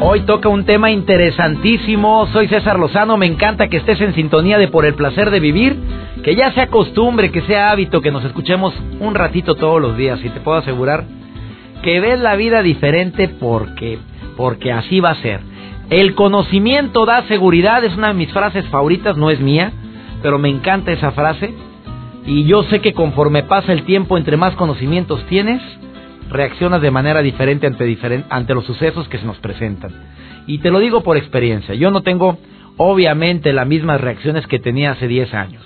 Hoy toca un tema interesantísimo. Soy César Lozano. Me encanta que estés en sintonía de Por el placer de vivir. Que ya sea costumbre, que sea hábito, que nos escuchemos un ratito todos los días. Y te puedo asegurar que ves la vida diferente porque, porque así va a ser. El conocimiento da seguridad. Es una de mis frases favoritas. No es mía, pero me encanta esa frase. Y yo sé que conforme pasa el tiempo, entre más conocimientos tienes, reaccionas de manera diferente ante, los sucesos que se nos presentan. Y te lo digo por experiencia, yo no tengo obviamente las mismas reacciones que tenía hace 10 años.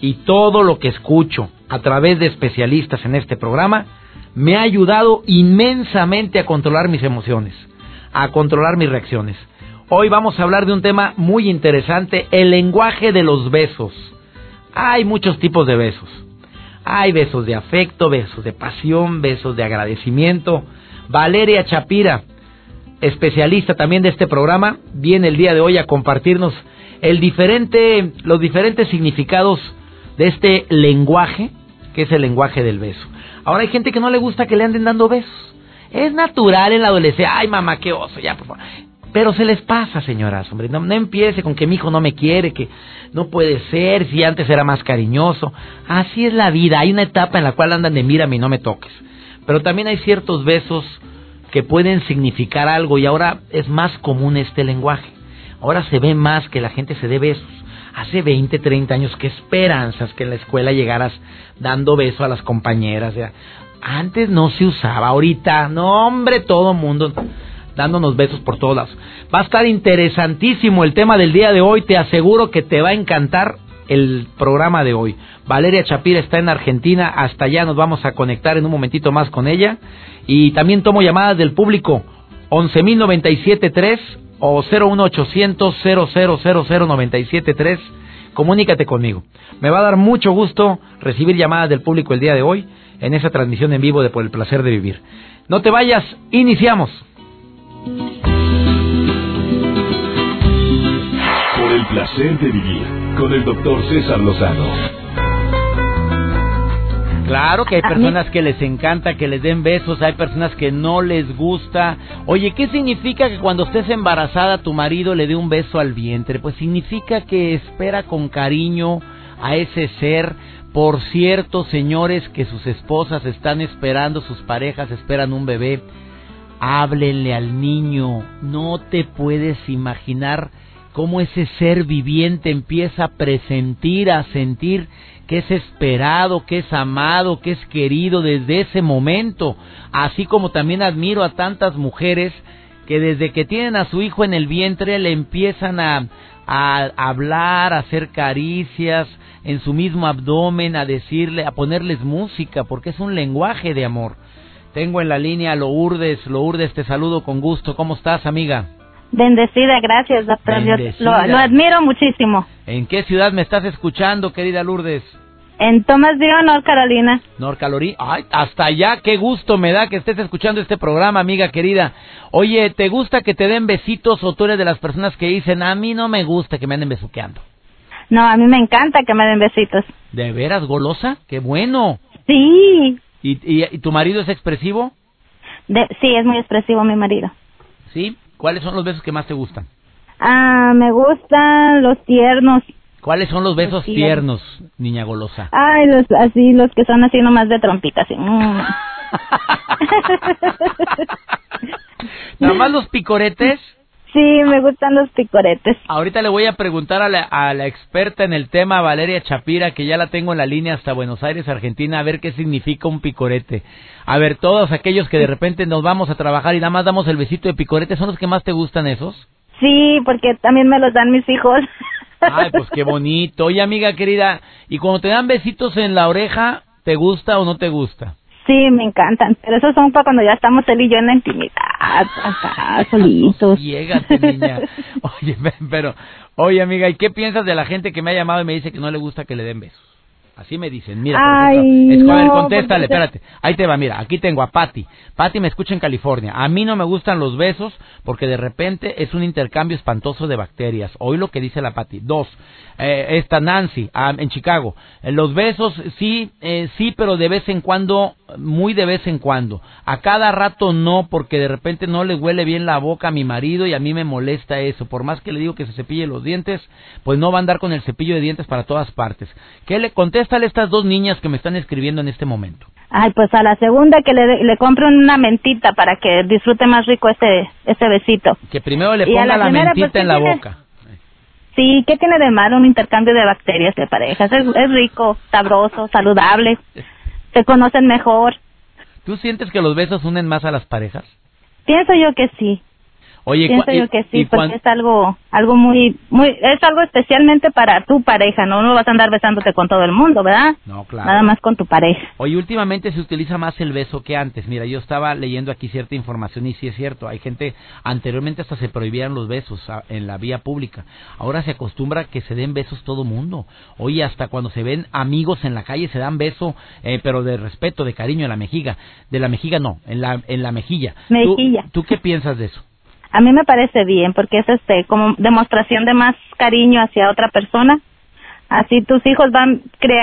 Y todo lo que escucho a través de especialistas en este programa me ha ayudado inmensamente a controlar mis emociones, a controlar mis reacciones. Hoy vamos a hablar de un tema muy interesante, el lenguaje de los besos. Hay muchos tipos de besos. Hay besos de afecto, besos de pasión, besos de agradecimiento. Valeria Chapira, especialista también de este programa, viene el día de hoy a compartirnos el diferente, los diferentes significados de este lenguaje, que es el lenguaje del beso. Ahora hay gente que no le gusta que le anden dando besos. Es natural en la adolescencia. Ay, mamá, qué oso, ya, por favor. Pero se les pasa, señoras, hombre. No, empiece con que mi hijo no me quiere, que no puede ser, si antes era más cariñoso. Así es la vida. Hay una etapa en la cual andan de mírame y no me toques. Pero también hay ciertos besos que pueden significar algo y ahora es más común este lenguaje. Ahora se ve más que la gente se dé besos. Hace 20, 30 años, qué esperanzas que en la escuela llegaras dando beso a las compañeras. Antes no se usaba, ahorita, no hombre, todo mundo dándonos besos por todas. Va a estar interesantísimo el tema del día de hoy, te aseguro que te va a encantar el programa de hoy. Valeria Chapira está en Argentina, hasta allá nos vamos a conectar en un momentito más con ella. Y también tomo llamadas del público 11.097.3 o 01800 0000973. Comunícate conmigo. Me va a dar mucho gusto recibir llamadas del público el día de hoy en esa transmisión en vivo de Por el Placer de Vivir. No te vayas, iniciamos. Placer de vivir con el doctor César Lozano. Claro que hay personas que les encanta que les den besos, hay personas que no les gusta. Oye, ¿qué significa que cuando estés embarazada tu marido le dé un beso al vientre? Pues significa que espera con cariño a ese ser. Por cierto, señores, que sus esposas están esperando, sus parejas esperan un bebé háblenle al niño. No te puedes imaginar cómo ese ser viviente empieza a presentir, a sentir que es esperado, que es amado, que es querido desde ese momento. Así como también admiro a tantas mujeres que desde que tienen a su hijo en el vientre le empiezan a, a hablar, a hacer caricias en su mismo abdomen, a decirle, a ponerles música, porque es un lenguaje de amor. Tengo en la línea Lourdes. Lourdes, te saludo con gusto. ¿Cómo estás, amiga? Bendecida, gracias, doctor. lo, admiro muchísimo. ¿En qué ciudad me estás escuchando, querida Lourdes? En Thomasville, North Carolina. North Carolina. Ay, hasta allá, qué gusto me da que estés escuchando este programa, amiga querida. Oye, ¿te gusta que te den besitos o tú eres de las personas que dicen, a mí no me gusta que me anden besuqueando? No, a mí me encanta que me den besitos. ¿De veras, golosa? ¡Qué bueno! Sí. ¿Y, y, tu marido es expresivo? sí, es muy expresivo mi marido. ¿Sí? ¿Cuáles son los besos que más te gustan? Ah, me gustan los tiernos. ¿Cuáles son los besos tiernos, niña golosa? Ay, los así, los que son así nomás de trompita, así. Mm. ¿Nada más los picoretes? Sí, me gustan los picoretes. Ahorita le voy a preguntar a la, a la experta en el tema, Valeria Chapira, que ya la tengo en la línea hasta Buenos Aires, Argentina, a ver qué significa un picorete. A ver, todos aquellos que de repente nos vamos a trabajar y nada más damos el besito de picorete, ¿son los que más te gustan esos? Sí, porque también me los dan mis hijos. Ay, pues qué bonito. Oye, amiga querida, ¿y cuando te dan besitos en la oreja, te gusta o no te gusta? Sí, me encantan, pero esos son para cuando ya estamos él y yo en la intimidad, acá, solitos. Llégate, niña. Oye, pero, oye, amiga, ¿y qué piensas de la gente que me ha llamado y me dice que no le gusta que le den besos? Así me dicen, mira, Ay, por ejemplo, contéstale, espérate. Ahí te va, mira, aquí tengo a Patty. Patty me escucha en California. A mí no me gustan los besos porque de repente es un intercambio espantoso de bacterias. Hoy lo que dice la Patty. Dos, eh, esta Nancy ah, en Chicago. Eh, los besos sí, eh, sí, pero de vez en cuando, muy de vez en cuando. A cada rato no, porque de repente no le huele bien la boca a mi marido y a mí me molesta eso. Por más que le digo que se cepille los dientes, pues no va a andar con el cepillo de dientes para todas partes. ¿Qué le contéstale a estas dos niñas que me están escribiendo en este momento? Ay, pues a la segunda que le, le compren una mentita para que disfrute más rico este, este besito. Que primero le ponga la, mentita pues, en la boca. Sí, ¿qué tiene de malo un intercambio de bacterias de parejas? Es, es rico, sabroso, saludable, se conocen mejor. ¿Tú sientes que los besos unen más a las parejas? Pienso yo que sí. Oye, pienso yo que sí, porque es algo, algo muy, muy, es algo especialmente para tu pareja, ¿no? No vas a andar besándote con todo el mundo, ¿verdad? No, claro. Nada más con tu pareja. Oye, últimamente se utiliza más el beso que antes. Mira, yo estaba leyendo aquí cierta información y sí es cierto. Hay gente, anteriormente hasta se prohibían los besos en la vía pública. Ahora se acostumbra que se den besos todo mundo. Oye, hasta cuando se ven amigos en la calle se dan beso, eh, pero de respeto, de cariño en la mejiga. De la mejiga no, en la, en la mejilla. Mejilla. ¿Tú qué piensas de eso? A mí me parece bien porque es este como demostración de más cariño hacia otra persona. Así tus hijos van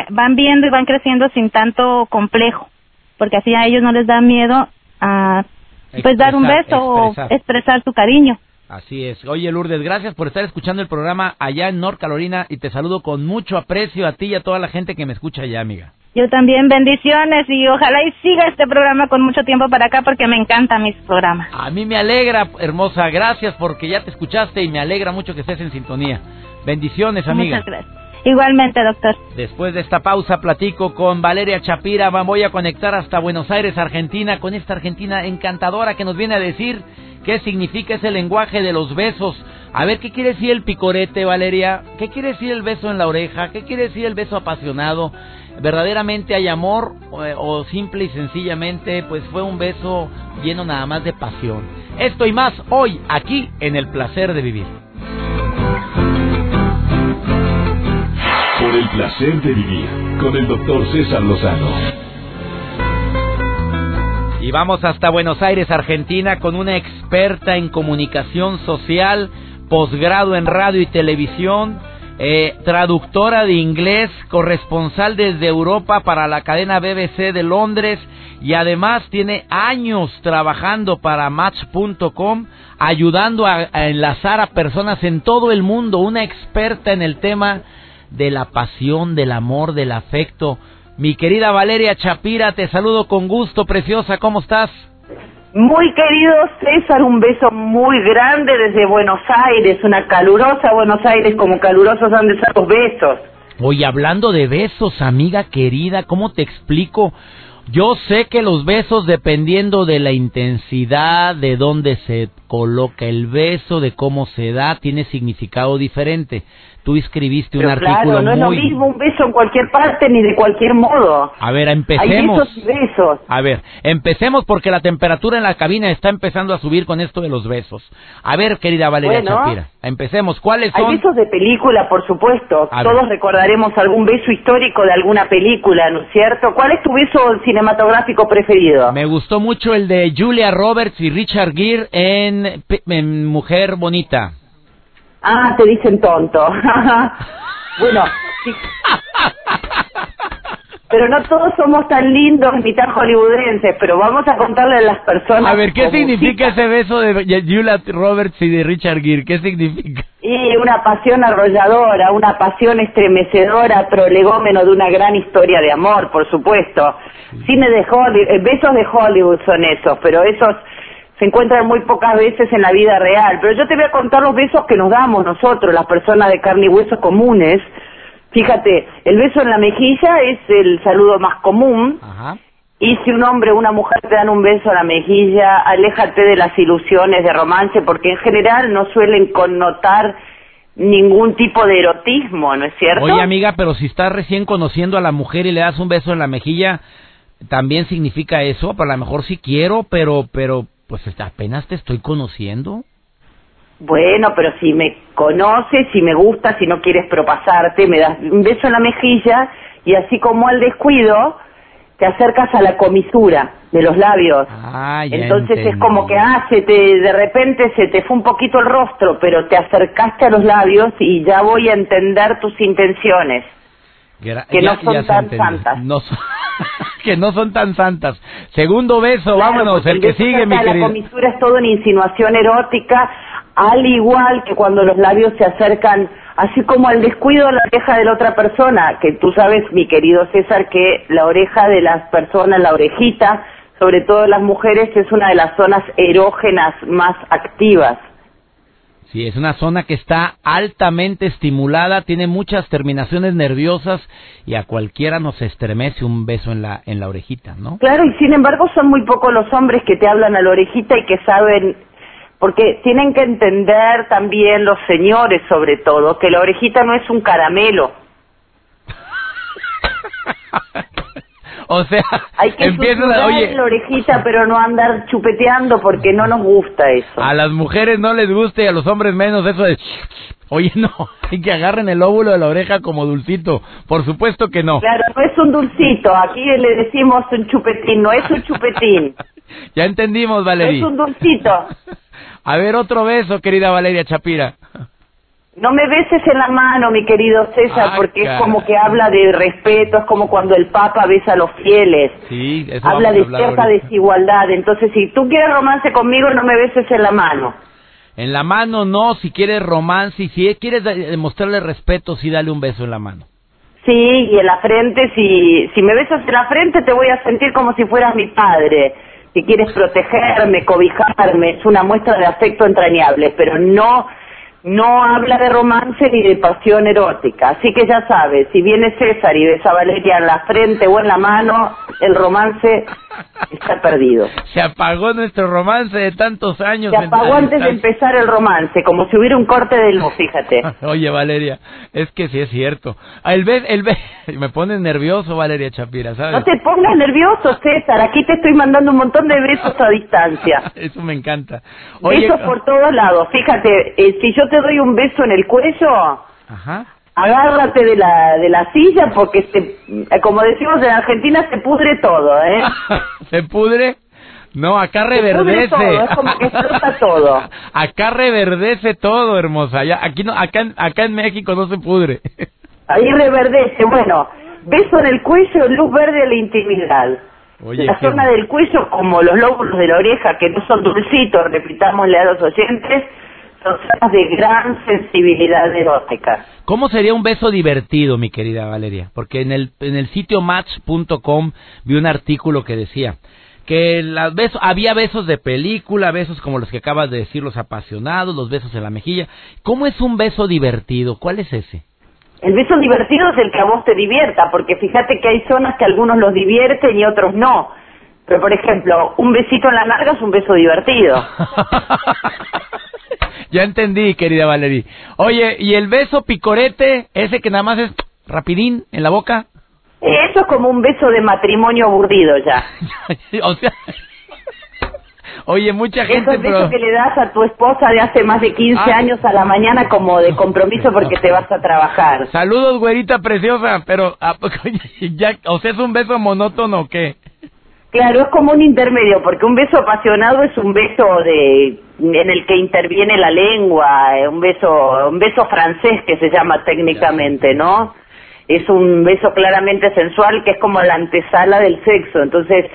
van viendo y van creciendo sin tanto complejo, porque así a ellos no les da miedo a pues dar un beso o expresar su cariño. Así es. Oye, Lourdes, gracias por estar escuchando el programa allá en North Carolina y te saludo con mucho aprecio a ti y a toda la gente que me escucha allá, amiga. Yo también, bendiciones y ojalá y siga este programa con mucho tiempo para acá porque me encantan mis programas. A mí me alegra, hermosa, gracias porque ya te escuchaste y me alegra mucho que estés en sintonía. Bendiciones, amiga. Muchas gracias. Igualmente, doctor. Después de esta pausa platico con Valeria Chapira, voy a conectar hasta Buenos Aires, Argentina, con esta Argentina encantadora que nos viene a decir qué significa ese lenguaje de los besos. A ver, ¿qué quiere decir el picorete, Valeria? ¿Qué quiere decir el beso en la oreja? ¿Qué quiere decir el beso apasionado? Verdaderamente hay amor o, simple y sencillamente pues fue un beso lleno nada más de pasión. Esto y más hoy aquí en el placer de vivir. Por el placer de vivir con el doctor César Lozano. Y vamos hasta Buenos Aires, Argentina, con una experta en comunicación social, posgrado en radio y televisión eh, traductora de inglés, corresponsal desde Europa para la cadena BBC de Londres y además tiene años trabajando para Match.com, ayudando a, enlazar a personas en todo el mundo, una experta en el tema de la pasión, del amor, del afecto. Mi querida Valeria Chapira, te saludo con gusto, preciosa, ¿cómo estás? Muy querido César, un beso muy grande desde Buenos Aires, una calurosa Buenos Aires como calurosos han de ser los besos. Oye, hablando de besos, amiga querida, ¿cómo te explico? Yo sé que los besos, dependiendo de la intensidad, de dónde se coloca el beso, de cómo se da, tiene significado diferente tú escribiste un artículo claro, no es lo mismo un beso en cualquier parte ni de cualquier modo. A ver, empecemos. Hay besos y besos. A ver, empecemos porque la temperatura en la cabina está empezando a subir con esto de los besos. A ver, querida Valeria Chapira, empecemos. ¿Cuáles son? Hay besos de película, por supuesto. Todos recordaremos algún beso histórico de alguna película, ¿no es cierto? ¿Cuál es tu beso cinematográfico preferido? Me gustó mucho el de Julia Roberts y Richard Gere en Mujer Bonita. Ah, te dicen tonto. bueno, Pero no todos somos tan lindos ni tan hollywoodenses, pero vamos a contarle a las personas. A ver, ¿qué significa ese beso de Julia Roberts y de Richard Gere? ¿Qué significa? Y una pasión arrolladora, una pasión estremecedora, prolegómeno de una gran historia de amor, por supuesto. Cine de Hollywood, eh, besos de Hollywood son esos, pero esos se encuentran muy pocas veces en la vida real. Pero yo te voy a contar los besos que nos damos nosotros, las personas de carne y hueso comunes. Fíjate, el beso en la mejilla es el saludo más común. Y si un hombre o una mujer te dan un beso en la mejilla, aléjate de las ilusiones de romance, porque en general no suelen connotar ningún tipo de erotismo, ¿no es cierto? Oye, amiga, pero si estás recién conociendo a la mujer y le das un beso en la mejilla, también significa eso, para lo mejor sí quiero, pero, pero, pues apenas te estoy conociendo. Bueno, pero si me conoces, si me gusta, si no quieres propasarte, me das un beso en la mejilla y así como al descuido, te acercas a la comisura de los labios. Ah, Entonces es como que ah, te, de repente se te fue un poquito el rostro, pero te acercaste a los labios y ya voy a entender tus intenciones. que no son tan santas. que no son tan santas. Segundo beso, vámonos, el, que sigue, mi querido. La comisura es toda una insinuación erótica, al igual que cuando los labios se acercan así como el descuido de la oreja de la otra persona, que tú sabes, mi querido César, que la oreja de las personas, la orejita, sobre todo las mujeres, es una de las zonas erógenas más activas. Sí, es una zona que está altamente estimulada, tiene muchas terminaciones nerviosas y a cualquiera nos estremece un beso en la en la orejita, ¿no? Claro, y sin embargo son muy pocos los hombres que te hablan a la orejita y que saben porque tienen que entender también los señores sobre todo que la orejita no es un caramelo. o sea, hay que empiezan oye, la orejita pero no andar chupeteando porque no nos gusta eso. A las mujeres no les gusta y a los hombres menos eso de Oye, no, hay que agarren el óvulo de la oreja como dulcito. Por supuesto que no. Claro, no es un dulcito. Aquí le decimos un chupetín, no es un chupetín. ya entendimos, Valeria. es un dulcito. A ver, otro beso, querida Valeria Chapira. No me beses en la mano, mi querido César, ah, porque es como que habla de respeto, es como cuando el Papa besa a los fieles. Sí, eso habla de cierta desigualdad. Entonces, si tú quieres romance conmigo, no me beses en la mano. En la mano no, si quieres romance y si quieres demostrarle respeto, sí dale un beso en la mano. Sí, y en la frente, si, si me besas en la frente, te voy a sentir como si fueras mi padre si quieres protegerme, cobijarme, es una muestra de afecto entrañable, pero no no habla de romance ni de pasión erótica. Así que ya sabes, si viene César y besa a Valeria en la frente o en la mano, el romance está perdido. Se apagó nuestro romance de tantos años. Se apagó antes de empezar el romance, como si hubiera un corte de luz, fíjate. Oye, Valeria, es que sí es cierto. El be el me pone nervioso, Valeria Chapira, ¿sabes? No te pongas nervioso, César. Aquí te estoy mandando un montón de besos a distancia. Eso me encanta. besos por todos lados. Fíjate, eh, si yo te doy un beso en el cuello... Ajá agárrate de la, de la silla porque, se, como decimos en Argentina, se pudre todo, ¿eh? ¿Se pudre? No, acá reverdece. todo, es como que todo. acá reverdece todo, hermosa. Ya, aquí no, acá, acá en México no se pudre. Ahí reverdece. Bueno, beso en el cuello, luz verde a la intimidad. la zona del cuello, como los lóbulos de la oreja, que no son dulcitos, repitámosle a los oyentes, son zonas de gran sensibilidad erótica. ¿Cómo sería un beso divertido, mi querida Valeria? Porque en el, en el sitio match.com vi un artículo que decía que las besos, había besos de película, besos como los que acabas de decir, los apasionados, los besos en la mejilla. ¿Cómo es un beso divertido? ¿Cuál es ese? El beso divertido es el que a vos te divierta, porque fíjate que hay zonas que algunos los divierten y otros no. Pero, por ejemplo, un besito en la larga es un beso divertido. ya entendí, querida Valerie. Oye, ¿y el beso picorete, ese que nada más es rapidín en la boca? Eso es como un beso de matrimonio aburrido ya. o sea... Oye, mucha gente... Es beso que le das a tu esposa de hace más de 15 ah. años a la mañana como de compromiso porque te vas a trabajar. Saludos, güerita preciosa, pero... Ah, ya, o sea, ¿es un beso monótono o qué? Claro, es como un intermedio, porque un beso apasionado es un beso de en el que interviene la lengua, eh, un beso, un beso francés que se llama técnicamente, ¿no? Es un beso claramente sensual que es como la antesala del sexo. Entonces,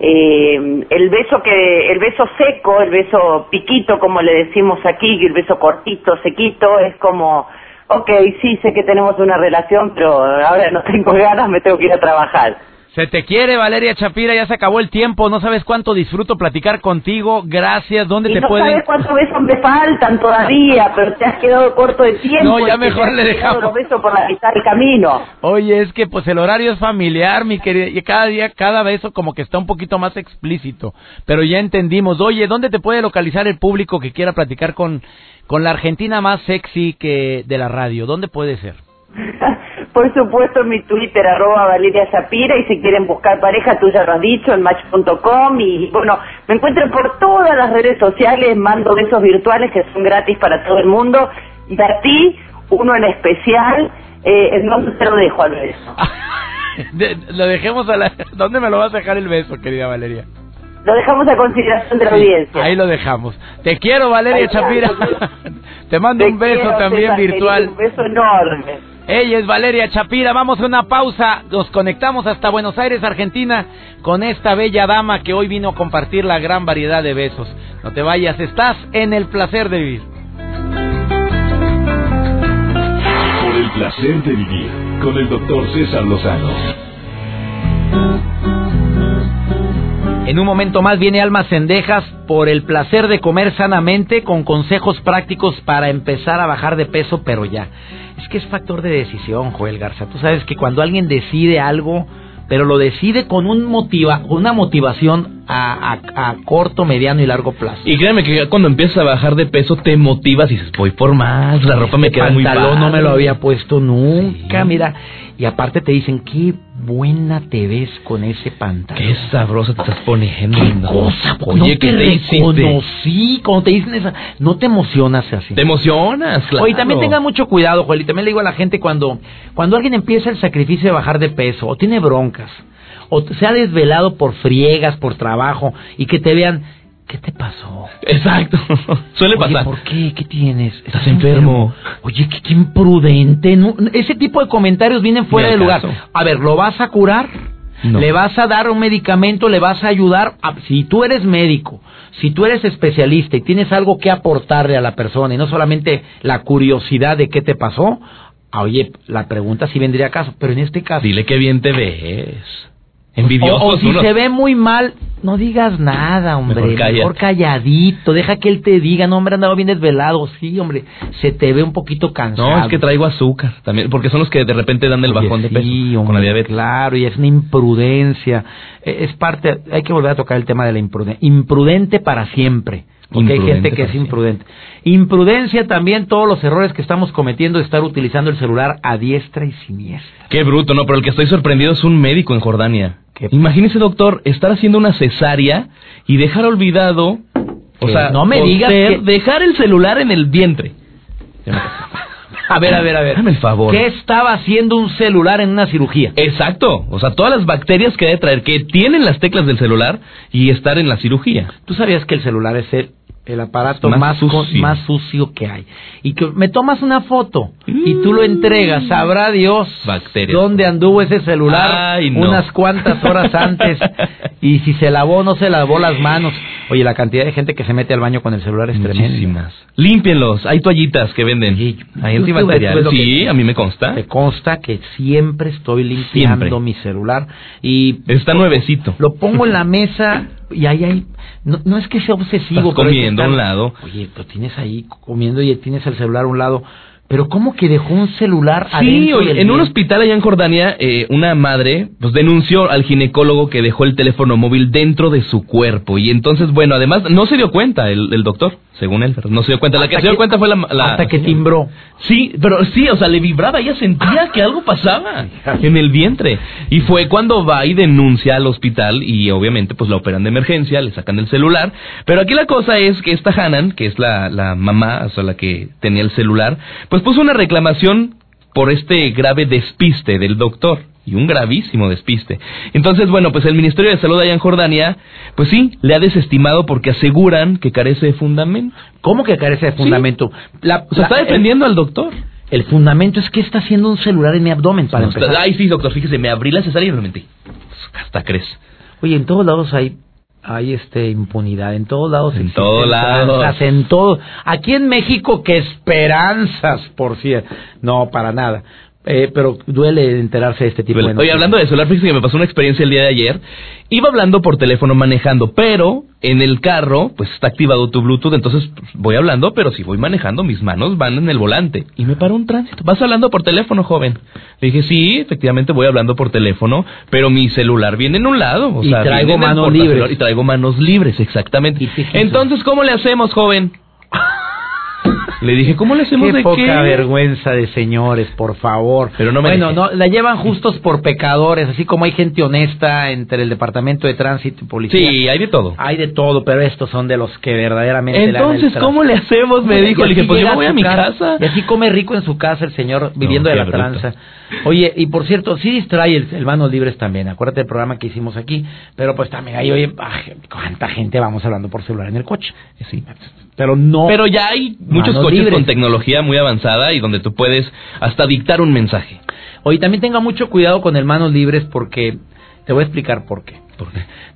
eh, el beso que, el beso seco, el beso piquito, como le decimos aquí, el beso cortito, sequito, es como, ok, sí sé que tenemos una relación, pero ahora no tengo ganas, me tengo que ir a trabajar. Se te quiere, Valeria Chapira, ya se acabó el tiempo, no sabes cuánto disfruto platicar contigo, gracias, ¿dónde te no pueden...? No sabes cuántos besos me faltan todavía, pero te has quedado corto de tiempo. No, ya mejor le dejamos. los besos por la mitad del camino. Oye, es que pues el horario es familiar, mi querida, y cada día, cada beso como que está un poquito más explícito, pero ya entendimos. Oye, ¿dónde te puede localizar el público que quiera platicar con, con la Argentina más sexy que de la radio? ¿Dónde puede ser? Por supuesto, mi Twitter, arroba Valeria Shapira, y si quieren buscar pareja, tú ya lo has dicho, en match.com, y bueno, me encuentro por todas las redes sociales, mando besos virtuales que son gratis para todo el mundo, y a ti, uno en especial, eh, entonces te lo dejo al beso. lo dejemos a la... ¿Dónde me lo vas a dejar el beso, querida Valeria? Lo dejamos a consideración de la audiencia. Ahí lo dejamos. Te quiero, Valeria Chapira. Te mando un beso también virtual. Un beso enorme. Ella es Valeria Chapira. Vamos a una pausa. Nos conectamos hasta Buenos Aires, Argentina, con esta bella dama que hoy vino a compartir la gran variedad de besos. No te vayas, estás en el placer de vivir. Por el placer de vivir con el doctor César Lozano. En un momento más viene Almas Cendejas por el placer de comer sanamente con consejos prácticos para empezar a bajar de peso, pero ya. Es que es factor de decisión, Joel Garza. Tú sabes que cuando alguien decide algo, pero lo decide con un motiva, una motivación a, a, corto, mediano y largo plazo. Y créeme que cuando empiezas a bajar de peso te motivas y dices, voy por más, la ropa me queda muy pantalón no me lo había puesto nunca, mira. Y aparte te dicen, qué buena te ves con ese pantalón. Qué sabrosa te estás poniendo. Qué cosa, Oye, no te, reconocí cuando te dicen esa. No te emocionas así. Te emocionas, claro. Oye, también tengan mucho cuidado, Joel. Y también le digo a la gente cuando, cuando alguien empieza el sacrificio de bajar de peso o tiene broncas o se ha desvelado por friegas, por trabajo y que te vean ¿Qué te pasó? Exacto. Suele Oye, pasar. ¿Por qué? ¿Qué tienes? ¿Estás, enfermo? Oye, qué, imprudente. ese tipo de comentarios vienen fuera de lugar. A ver, ¿lo vas a curar? ¿Le vas a dar un medicamento? ¿Le vas a ayudar? si tú eres médico, si tú eres especialista y tienes algo que aportarle a la persona y no solamente la curiosidad de qué te pasó, oye, la pregunta sí vendría a caso. Pero en este caso... Dile qué bien te ves. Envidioso. O, si se ve muy mal, no digas nada, hombre. Mejor, calladito. Deja que él te diga, no, hombre, andaba bien desvelado. Sí, hombre, se te ve un poquito cansado. No, es que traigo azúcar también, porque son los que de repente dan el bajón de peso con la diabetes. Claro, y es una imprudencia. E, es parte, hay que volver a tocar el tema de la imprudencia. Imprudente para siempre. Porque hay gente que es imprudente. Imprudencia también todos los errores que estamos cometiendo de estar utilizando el celular a diestra y siniestra. Qué bruto, no, pero el que estoy sorprendido es un médico en Jordania. Imagínese, doctor, estar haciendo una cesárea y dejar olvidado, o sea, no me digas dejar el celular en el vientre. A ver, a ver, a ver. Dame el favor. ¿Qué estaba haciendo un celular en una cirugía? Exacto. O sea, todas las bacterias que debe traer, que tienen las teclas del celular y estar en la cirugía. ¿Tú sabías que el celular es el el aparato más, sucio. más sucio que hay. Y que me tomas una foto y tú lo entregas, sabrá Dios Bacterias. dónde anduvo ese celular unas cuantas horas antes y si se lavó o no se lavó las manos. Oye, la cantidad de gente que se mete al baño con el celular es tremenda. Límpienlos, hay toallitas que venden. hay antibacteriales. Sí, a mí me consta. Me consta que siempre estoy limpiando mi celular y está nuevecito. Lo pongo en la mesa y ahí hay no, no es que sea obsesivo. Estás comiendo a un lado. Oye, lo tienes ahí comiendo y tienes el celular a un lado. Pero ¿cómo que dejó un celular sí, oye, en un hospital allá en Jordania, eh, una madre pues denunció al ginecólogo que dejó el teléfono móvil dentro de su cuerpo. Y entonces, bueno, además no se dio cuenta el, el doctor según él, pero no se dio cuenta. La que se dio cuenta fue la, Hasta que timbró. Sí, pero sí, o sea, le vibraba, ella sentía que algo pasaba en el vientre. Y fue cuando va y denuncia al hospital y obviamente pues la operan de emergencia, le sacan el celular. Pero aquí la cosa es que esta Hanan, que es la, la mamá, o sea, la que tenía el celular, pues puso una reclamación por este grave despiste del doctor y un gravísimo despiste. Entonces, bueno, pues el Ministerio de Salud allá en Jordania, pues sí, le ha desestimado porque aseguran que carece de fundamento. ¿Cómo que carece de fundamento? La, o sea, está defendiendo al doctor. El fundamento es que está haciendo un celular en mi abdomen para empezar. Ay, sí, doctor, fíjese, me abrí la cesárea y me. Hasta crees. Oye, en todos lados hay hay este impunidad en todos lados en todos lados. en todo aquí en México qué esperanzas por cierto no para nada eh, pero duele enterarse de este tipo de. Oye, hablando de fíjese que me pasó una experiencia el día de ayer. Iba hablando por teléfono manejando, pero en el carro, pues está activado tu Bluetooth, entonces pues, voy hablando, pero si voy manejando, mis manos van en el volante. Y me paró un tránsito. ¿Vas hablando por teléfono, joven? Le dije, sí, efectivamente voy hablando por teléfono, pero mi celular viene en un lado. O y traigo manos libres. Y traigo manos libres, exactamente. Entonces, ¿cómo le hacemos, joven? Le dije, ¿cómo le hacemos qué de poca qué? vergüenza de señores, por favor. Pero no me bueno, dejé. no, la llevan justos por pecadores, así como hay gente honesta entre el departamento de tránsito y policía. Sí, hay de todo. Hay de todo, pero estos son de los que verdaderamente Entonces. ¿cómo le hacemos? Me dijo, le dije, pues yo voy a mi casa. Y así come rico en su casa el señor viviendo No, de la bruto. tranza. Oye, y por cierto, sí distrae el, el Manos Libres también. Acuérdate del programa que hicimos aquí. Pero pues también ahí, oye, ay, ¿cuánta gente vamos hablando por celular en el coche? Sí. Pero no. Pero ya hay muchos coches libres. con tecnología muy avanzada y donde tú puedes hasta dictar un mensaje. Oye, también tenga mucho cuidado con el Manos Libres porque te voy a explicar por qué.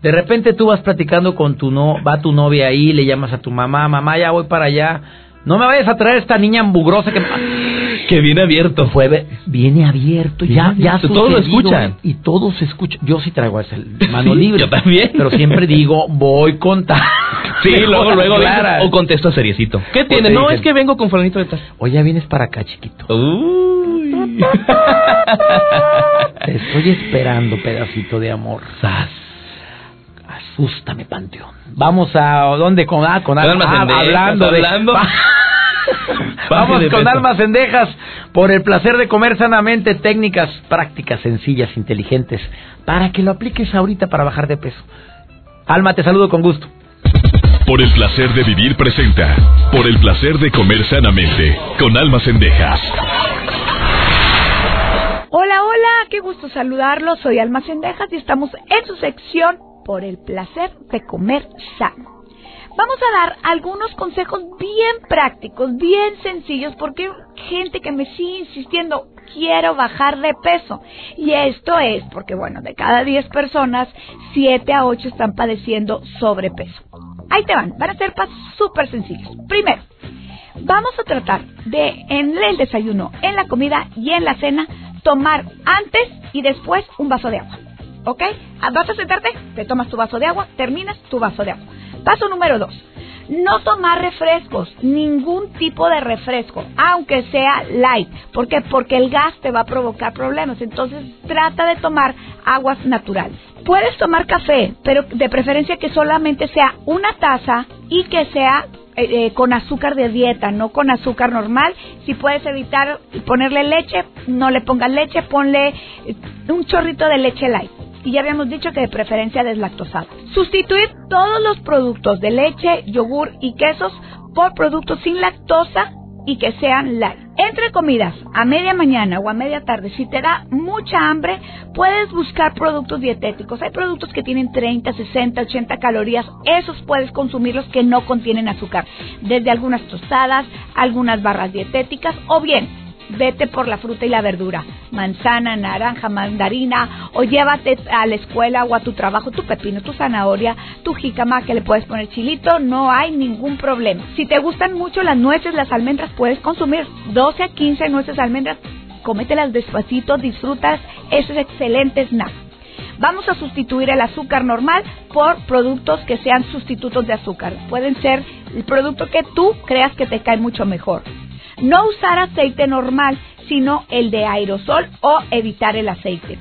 De repente tú vas platicando con tu no, va tu novia ahí, le llamas a tu mamá, mamá, ya voy para allá. No me vayas a traer esta niña ambugrosa que Que viene abierto. fue viene abierto, ya Viene ya abierto, todos lo escuchan. y todos se escuchan. Yo sí traigo ese mano Sí, libre. yo también. Pero siempre digo, voy con tal. Sí, luego, luego, o contesto seriecito. ¿Qué O tiene? No, dicen- es que vengo con fulanito de tal. Oye, ya vienes para acá, chiquito. Uy. Te estoy esperando, pedacito de amor. Sas. Asústame, Panteón. Vamos a ¿dónde? Con ah, con almas ah, hablando de hablando. Vamos con almas cendejas por el placer de comer sanamente, técnicas prácticas, sencillas, inteligentes, para que lo apliques ahorita para bajar de peso. Alma, te saludo con gusto. Por el placer de vivir presenta. Por el placer de comer sanamente. Con almas cendejas. Hola, hola, qué gusto saludarlos. Soy Alma Cendejas y estamos en su sección por el placer de comer sano. Vamos a dar algunos consejos bien prácticos, bien sencillos, porque gente que me sigue insistiendo, quiero bajar de peso. Y esto es porque, bueno, de cada 10 personas, 7 a 8 están padeciendo sobrepeso. Ahí te van, van a ser pasos súper sencillos. Primero, Vamos a tratar de en el desayuno, en la comida y en la cena tomar antes y después un vaso de agua. ¿Ok? Ah, ¿Vas a sentarte? Te tomas tu vaso de agua, terminas tu vaso de agua. Paso número dos. No tomar refrescos, ningún tipo de refresco, aunque sea light. ¿Por qué? Porque el gas te va a provocar problemas. Entonces trata de tomar aguas naturales. Puedes tomar café, pero de preferencia que solamente sea una taza y que sea eh, eh, con azúcar de dieta, no con azúcar normal. Si puedes evitar ponerle leche, no le pongas leche, ponle eh, un chorrito de leche light. Y ya habíamos dicho que de preferencia deslactosada. Sustituir todos los productos de leche, yogur y quesos por productos sin lactosa y que sean light. Entre comidas, a media mañana o a media tarde, si te da mucha hambre, puedes buscar productos dietéticos. Hay productos que tienen 30, 60, 80 calorías. Esos puedes consumirlos que no contienen azúcar. Desde algunas tostadas, algunas barras dietéticas o bien vete por la fruta y la verdura, manzana, naranja, mandarina, o llévate a la escuela o a tu trabajo tu pepino, tu zanahoria, tu jícama que le puedes poner chilito, no hay ningún problema. Si te gustan mucho las nueces, las almendras, puedes consumir 12 a 15 nueces almendras, cómetelas despacito, disfrutas, eso es excelente snack. Vamos a sustituir el azúcar normal por productos que sean sustitutos de azúcar. Pueden ser el producto que tú creas que te cae mucho mejor. No usar aceite normal, sino el de aerosol o evitar el aceite.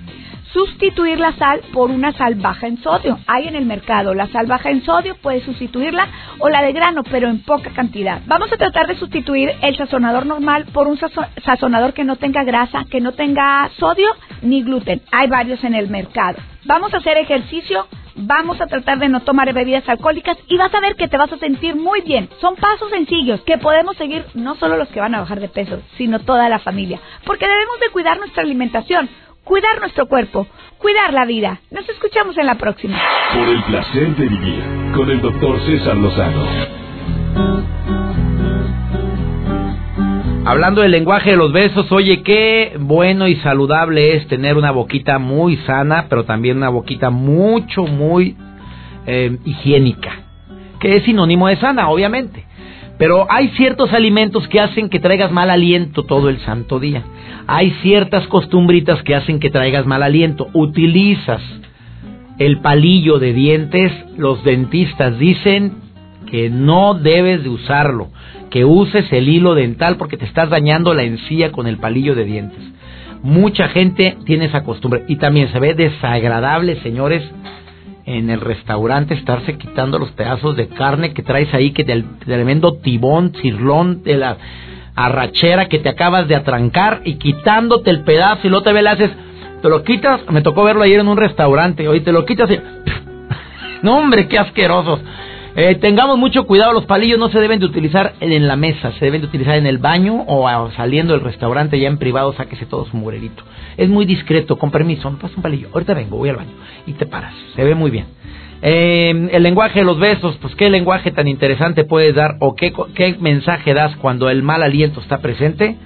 Sustituir la sal por una sal baja en sodio. Hay en el mercado la sal baja en sodio, puedes sustituirla o la de grano, pero en poca cantidad. Vamos a tratar de sustituir el sazonador normal por un sazo- sazonador que no tenga grasa, que no tenga sodio ni gluten. Hay varios en el mercado. Vamos a hacer ejercicio, vamos a tratar de no tomar bebidas alcohólicas y vas a ver que te vas a sentir muy bien. Son pasos sencillos que podemos seguir no solo los que van a bajar de peso, sino toda la familia. Porque debemos de cuidar nuestra alimentación, cuidar nuestro cuerpo, cuidar la vida. Nos escuchamos en la próxima. Por el placer de vivir. Con el doctor César Lozano. Hablando del lenguaje de los besos, oye, qué bueno y saludable es tener una boquita muy sana, pero también una boquita mucho, muy eh, higiénica, que es sinónimo de sana, obviamente. Pero hay ciertos alimentos que hacen que traigas mal aliento todo el santo día. Hay ciertas costumbritas que hacen que traigas mal aliento. Utilizas el palillo de dientes, los dentistas dicen que no debes de usarlo, que uses el hilo dental porque te estás dañando la encía con el palillo de dientes. Mucha gente tiene esa costumbre y también se ve desagradable, señores, en el restaurante estarse quitando los pedazos de carne que traes ahí, que del tremendo tibón, cirlón, de la arrachera que te acabas de atrancar y quitándote el pedazo y luego te le haces, te lo quitas, me tocó verlo ayer en un restaurante, hoy te lo quitas y... no hombre, qué asquerosos. Eh, tengamos mucho cuidado, los palillos no se deben de utilizar en la mesa, se deben de utilizar en el baño o saliendo del restaurante ya en privado, sáquese todo su mugrerito. Es muy discreto, con permiso, no pasa un palillo, ahorita vengo, voy al baño y te paras, se ve muy bien. Eh, el lenguaje de los besos, pues qué lenguaje tan interesante puedes dar o qué, qué mensaje das cuando el mal aliento está presente.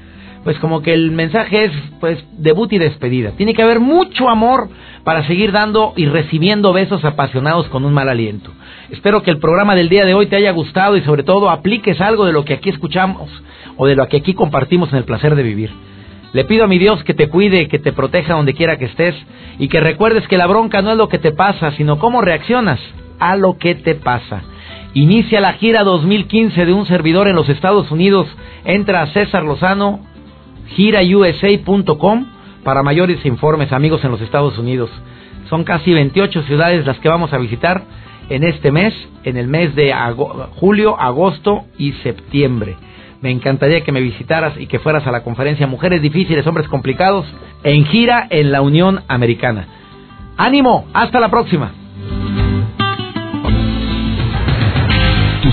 Pues como que el mensaje es pues debut y despedida. Tiene que haber mucho amor para seguir dando y recibiendo besos apasionados con un mal aliento. Espero que el programa del día de hoy te haya gustado y sobre todo apliques algo de lo que aquí escuchamos o de lo que aquí compartimos en el placer de vivir. Le pido a mi Dios que te cuide, que te proteja donde quiera que estés y que recuerdes que la bronca no es lo que te pasa, sino cómo reaccionas a lo que te pasa. Inicia la gira 2015 de un servidor en los Estados Unidos. Entra César Lozano, girausa.com para mayores informes, amigos en los Estados Unidos. Son casi 28 ciudades las que vamos a visitar en este mes, en el mes de julio, agosto y septiembre. Me encantaría que me visitaras y que fueras a la conferencia Mujeres Difíciles, Hombres Complicados en gira en la Unión Americana. Ánimo, hasta la próxima.